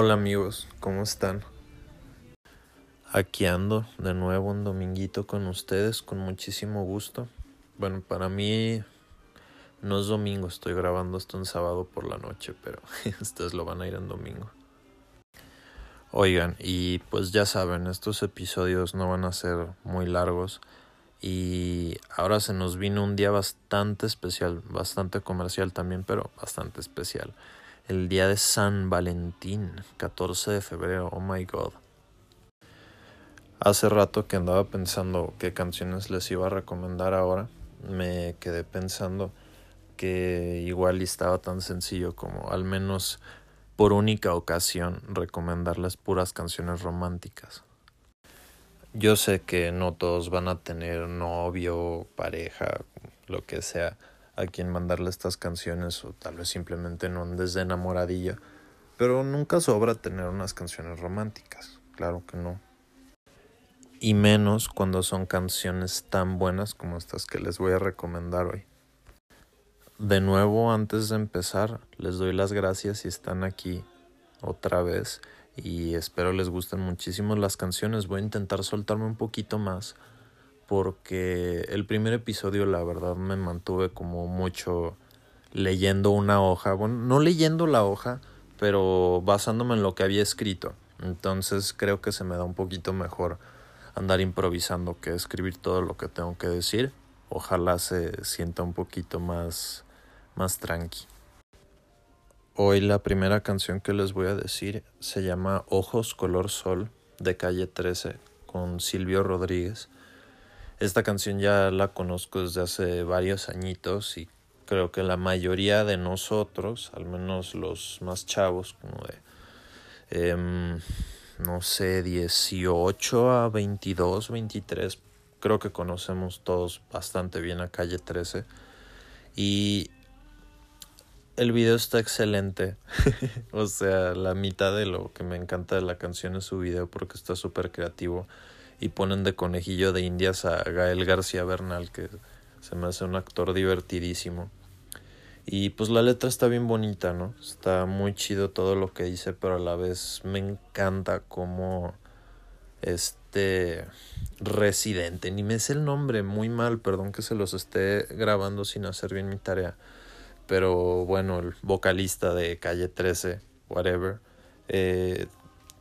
Hola amigos, ¿cómo están? Aquí ando de nuevo un dominguito con ustedes con muchísimo gusto. Bueno, para mí no es domingo, estoy grabando esto en sábado por la noche, pero ustedes lo van a ir en domingo. Oigan, y pues ya saben, estos episodios no van a ser muy largos y ahora se nos vino un día bastante especial, bastante comercial también, pero bastante especial el día de San Valentín, 14 de febrero, oh my god. Hace rato que andaba pensando qué canciones les iba a recomendar ahora, me quedé pensando que igual estaba tan sencillo como al menos por única ocasión recomendarles puras canciones románticas. Yo sé que no todos van a tener novio, pareja, lo que sea, a quien mandarle estas canciones o tal vez simplemente no andes de enamoradilla, pero nunca sobra tener unas canciones románticas, claro que no. Y menos cuando son canciones tan buenas como estas que les voy a recomendar hoy. De nuevo, antes de empezar, les doy las gracias si están aquí otra vez y espero les gusten muchísimo las canciones. Voy a intentar soltarme un poquito más porque el primer episodio la verdad me mantuve como mucho leyendo una hoja, bueno, no leyendo la hoja, pero basándome en lo que había escrito. Entonces creo que se me da un poquito mejor andar improvisando que escribir todo lo que tengo que decir. Ojalá se sienta un poquito más más tranqui. Hoy la primera canción que les voy a decir se llama Ojos color sol de calle 13 con Silvio Rodríguez. Esta canción ya la conozco desde hace varios añitos y creo que la mayoría de nosotros, al menos los más chavos, como de, em, no sé, 18 a 22, 23, creo que conocemos todos bastante bien a Calle 13. Y el video está excelente. o sea, la mitad de lo que me encanta de la canción es su video porque está súper creativo y ponen de conejillo de indias a Gael García Bernal, que se me hace un actor divertidísimo. Y pues la letra está bien bonita, ¿no? Está muy chido todo lo que dice, pero a la vez me encanta como este residente, ni me sé el nombre, muy mal, perdón que se los esté grabando sin hacer bien mi tarea. Pero bueno, el vocalista de Calle 13, whatever, eh,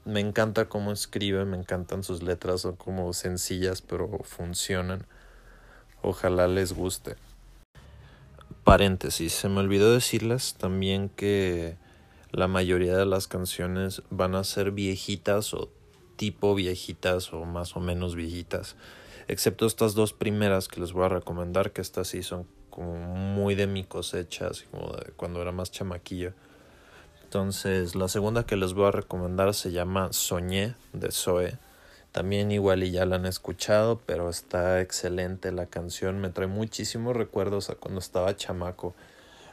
me encanta cómo escribe, me encantan sus letras, son como sencillas pero funcionan. Ojalá les guste. Paréntesis, se me olvidó decirles también que la mayoría de las canciones van a ser viejitas o tipo viejitas o más o menos viejitas. Excepto estas dos primeras que les voy a recomendar, que estas sí son como muy de mi cosecha, como de cuando era más chamaquillo. Entonces, la segunda que les voy a recomendar se llama Soñé de Zoe. También igual y ya la han escuchado, pero está excelente la canción. Me trae muchísimos recuerdos a cuando estaba chamaco.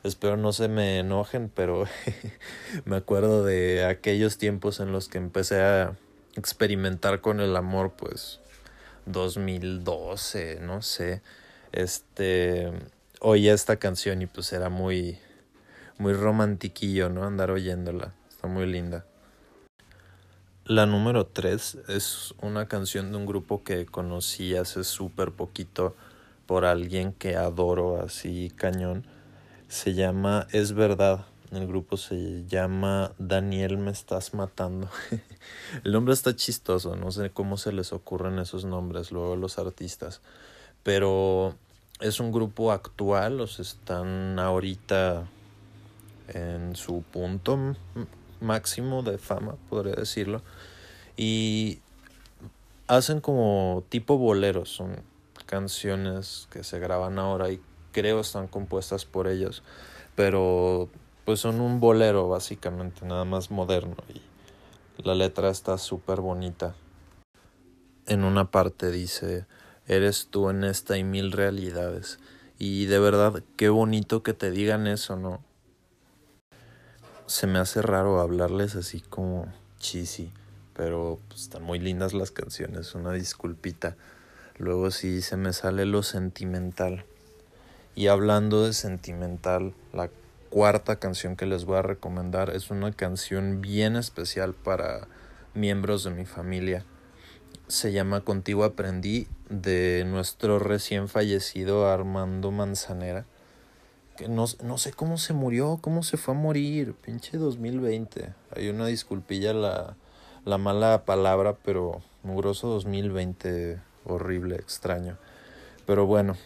Espero no se me enojen, pero me acuerdo de aquellos tiempos en los que empecé a experimentar con el amor, pues 2012, no sé. Este, oí esta canción y pues era muy muy romantiquillo, ¿no? Andar oyéndola. Está muy linda. La número 3 es una canción de un grupo que conocí hace súper poquito por alguien que adoro así cañón. Se llama Es Verdad. El grupo se llama Daniel Me Estás Matando. El nombre está chistoso, no sé cómo se les ocurren esos nombres luego los artistas. Pero es un grupo actual, sea, están ahorita en su punto máximo de fama, podría decirlo. Y hacen como tipo boleros, son canciones que se graban ahora y creo están compuestas por ellos, pero pues son un bolero básicamente, nada más moderno y la letra está súper bonita. En una parte dice, eres tú en esta y mil realidades. Y de verdad, qué bonito que te digan eso, ¿no? Se me hace raro hablarles así como cheesy, pero pues, están muy lindas las canciones, una disculpita. Luego sí se me sale lo sentimental. Y hablando de sentimental, la cuarta canción que les voy a recomendar. Es una canción bien especial para miembros de mi familia. Se llama Contigo Aprendí de nuestro recién fallecido Armando Manzanera. Que no, no sé cómo se murió, cómo se fue a morir. Pinche 2020. Hay una disculpilla la, la mala palabra, pero mugroso 2020. Horrible, extraño. Pero bueno,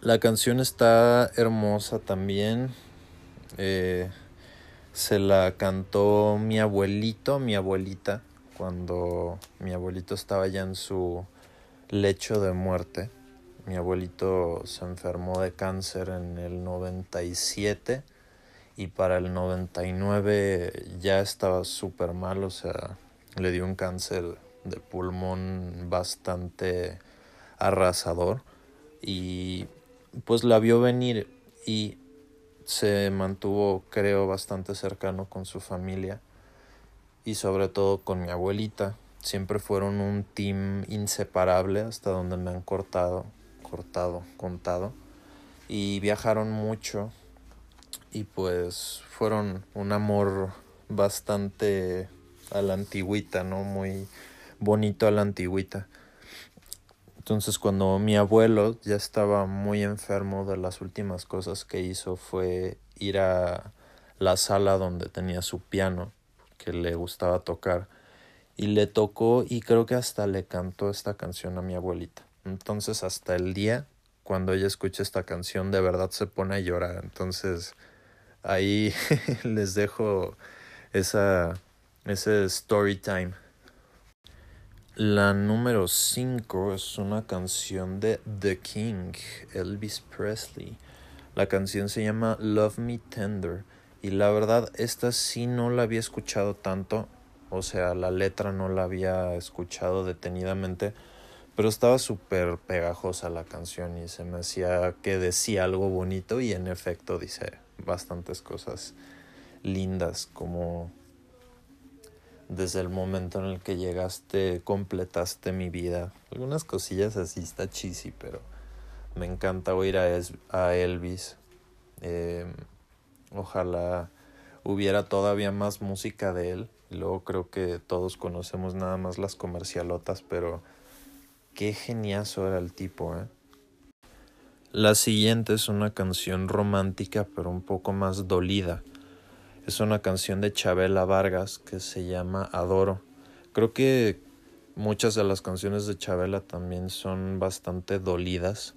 la canción está hermosa también. Eh, se la cantó mi abuelito, mi abuelita, cuando mi abuelito estaba ya en su lecho de muerte. Mi abuelito se enfermó de cáncer en el 97 y para el 99 ya estaba súper mal, o sea, le dio un cáncer de pulmón bastante arrasador y pues la vio venir y se mantuvo creo bastante cercano con su familia y sobre todo con mi abuelita. Siempre fueron un team inseparable hasta donde me han cortado, cortado, contado y viajaron mucho y pues fueron un amor bastante a la antigüita, ¿no? Muy bonito a la antigüita. Entonces cuando mi abuelo ya estaba muy enfermo de las últimas cosas que hizo fue ir a la sala donde tenía su piano que le gustaba tocar y le tocó y creo que hasta le cantó esta canción a mi abuelita. Entonces hasta el día cuando ella escucha esta canción de verdad se pone a llorar. Entonces ahí les dejo esa ese story time la número 5 es una canción de The King, Elvis Presley. La canción se llama Love Me Tender. Y la verdad, esta sí no la había escuchado tanto. O sea, la letra no la había escuchado detenidamente. Pero estaba súper pegajosa la canción y se me hacía que decía algo bonito. Y en efecto dice bastantes cosas lindas como desde el momento en el que llegaste, completaste mi vida. Algunas cosillas así está cheesy, pero me encanta oír a, a Elvis. Em, ojalá hubiera todavía más música de él. luego creo que todos conocemos nada más las comercialotas, pero qué geniazo era el tipo, ¿eh? La siguiente es una canción romántica, pero un poco más dolida es una canción de Chabela Vargas que se llama Adoro. Creo que muchas de las canciones de Chabela también son bastante dolidas.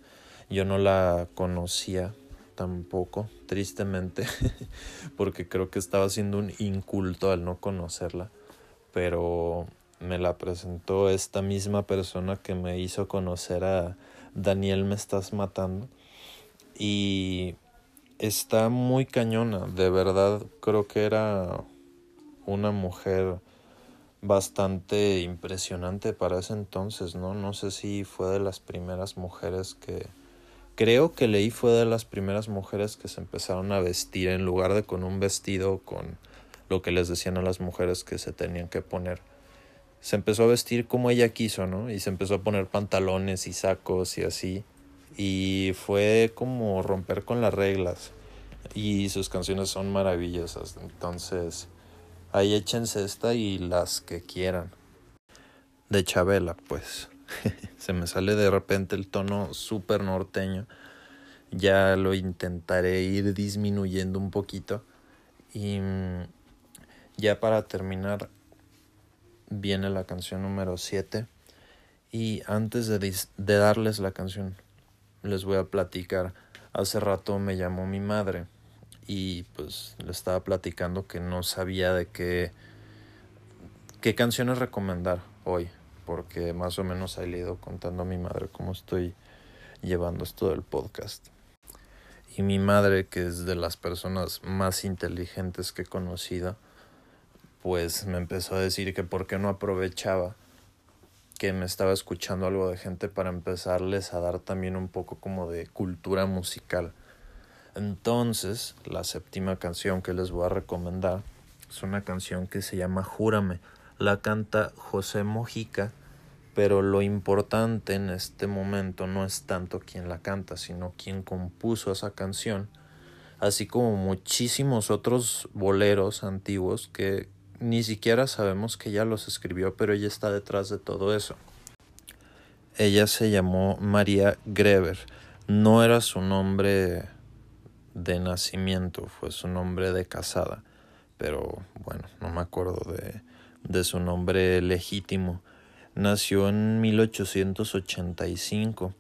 Yo no la conocía tampoco, tristemente, porque creo que estaba siendo un inculto al no conocerla, pero me la presentó esta misma persona que me hizo conocer a Daniel Me Estás Matando y está muy cañona, de verdad creo que era una mujer bastante impresionante para ese entonces, ¿no? No sé si fue de las primeras mujeres que creo que leí fue de las primeras mujeres que se empezaron a vestir en lugar de con un vestido con lo que les decían a las mujeres que se tenían que poner. Se empezó a vestir como ella quiso, ¿no? Y se empezó a poner pantalones y sacos y así. Y fue como romper con las reglas. Y sus canciones son maravillosas. Entonces ahí échense esta y las que quieran. De Chabela pues. Se me sale de repente el tono súper norteño. Ya lo intentaré ir disminuyendo un poquito. Y mm, ya para terminar viene la canción número 7 y antes de, de darles la canción les voy a platicar. Hace rato me llamó mi madre y pues le estaba platicando que no sabía de qué, qué canciones recomendar hoy, porque más o menos he ido contando a mi madre cómo estoy llevando esto del podcast. Y mi madre, que es de las personas más inteligentes que he conocido, pues me empezó a decir que por qué no aprovechaba que me estaba escuchando algo de gente para empezarles a dar también un poco como de cultura musical. Entonces, la séptima canción que les voy a recomendar es una canción que se llama Júrame. La canta José Mojica, pero lo importante en este momento no es tanto quién la canta, sino quién compuso esa canción. así como muchísimos otros boleros antiguos que ni siquiera sabemos que ella los escribió, pero ella está detrás de todo eso. Ella se llamó María Greber. No era su nombre de nacimiento, fue su nombre de casada. Pero bueno, no me acuerdo de, de su nombre legítimo. Nació en 1885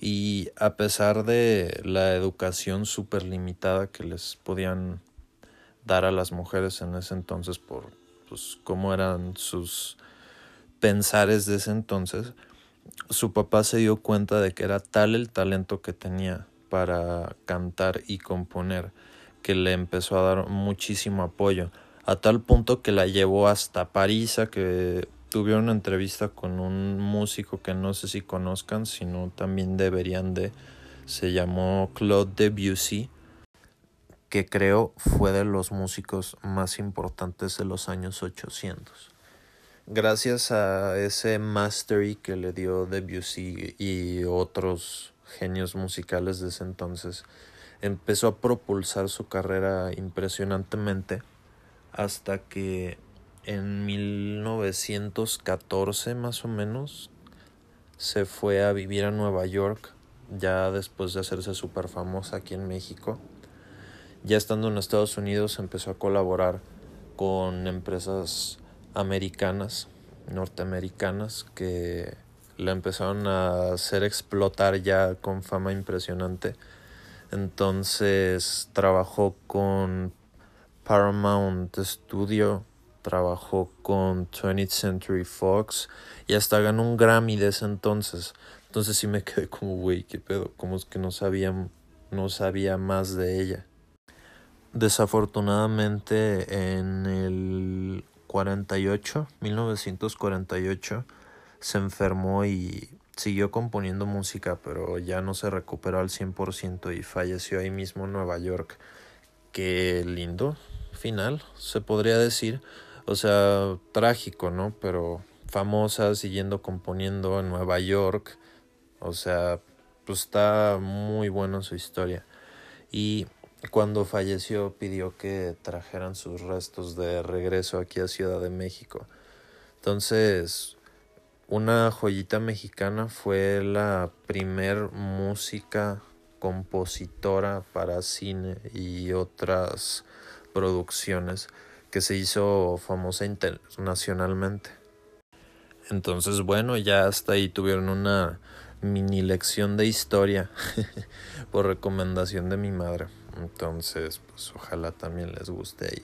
y a pesar de la educación súper limitada que les podían dar a las mujeres en ese entonces por pues, cómo eran sus pensares de ese entonces, su papá se dio cuenta de que era tal el talento que tenía para cantar y componer que le empezó a dar muchísimo apoyo a tal punto que la llevó hasta París a que tuviera una entrevista con un músico que no sé si conozcan, sino también deberían de, se llamó Claude Debussy, que creo fue de los músicos más importantes de los años 800. Gracias a ese mastery que le dio Debussy y otros genios musicales de ese entonces, empezó a propulsar su carrera impresionantemente hasta que en 1914 más o menos se fue a vivir a Nueva York ya después de hacerse súper famosa aquí en México ya estando en Estados Unidos empezó a colaborar con empresas americanas, norteamericanas, que la empezaron a hacer explotar ya con fama impresionante. Entonces trabajó con Paramount Studio, trabajó con 20th Century Fox y hasta ganó un Grammy de ese entonces. Entonces sí me quedé como, güey, qué pedo, ¿cómo es que no sabía, no sabía más de ella? Desafortunadamente en el 48, 1948, se enfermó y siguió componiendo música, pero ya no se recuperó al 100% y falleció ahí mismo en Nueva York. Qué lindo final, se podría decir. O sea, trágico, ¿no? Pero famosa, siguiendo componiendo en Nueva York. O sea, pues está muy buena su historia. Y cuando falleció pidió que trajeran sus restos de regreso aquí a Ciudad de México. Entonces, una joyita mexicana fue la primer música compositora para cine y otras producciones que se hizo famosa internacionalmente. Entonces, bueno, ya hasta ahí tuvieron una mini lección de historia por recomendación de mi madre. Entonces, pues ojalá también les guste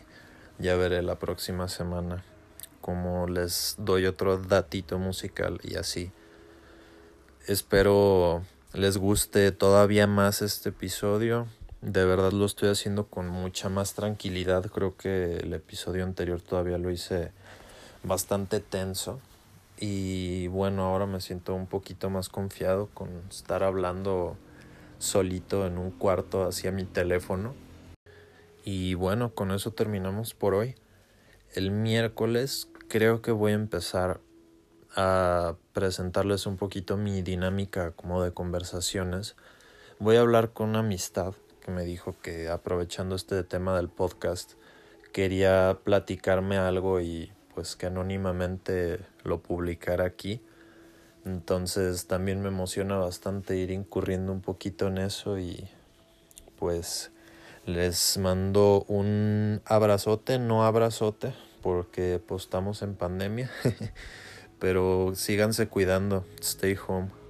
y ya veré la próxima semana cómo les doy otro datito musical y así. Espero les guste todavía más este episodio. De verdad lo estoy haciendo con mucha más tranquilidad. Creo que el episodio anterior todavía lo hice bastante tenso. Y bueno, ahora me siento un poquito más confiado con estar hablando solito en un cuarto hacia mi teléfono. Y bueno, con eso terminamos por hoy. El miércoles creo que voy a empezar a presentarles un poquito mi dinámica como de conversaciones. Voy a hablar con una amistad que me dijo que aprovechando este tema del podcast quería platicarme algo y pues que anónimamente lo publicara aquí. Entonces también me emociona bastante ir incurriendo un poquito en eso y pues les mando un abrazote, no abrazote, porque pues estamos en pandemia, pero síganse cuidando, stay home.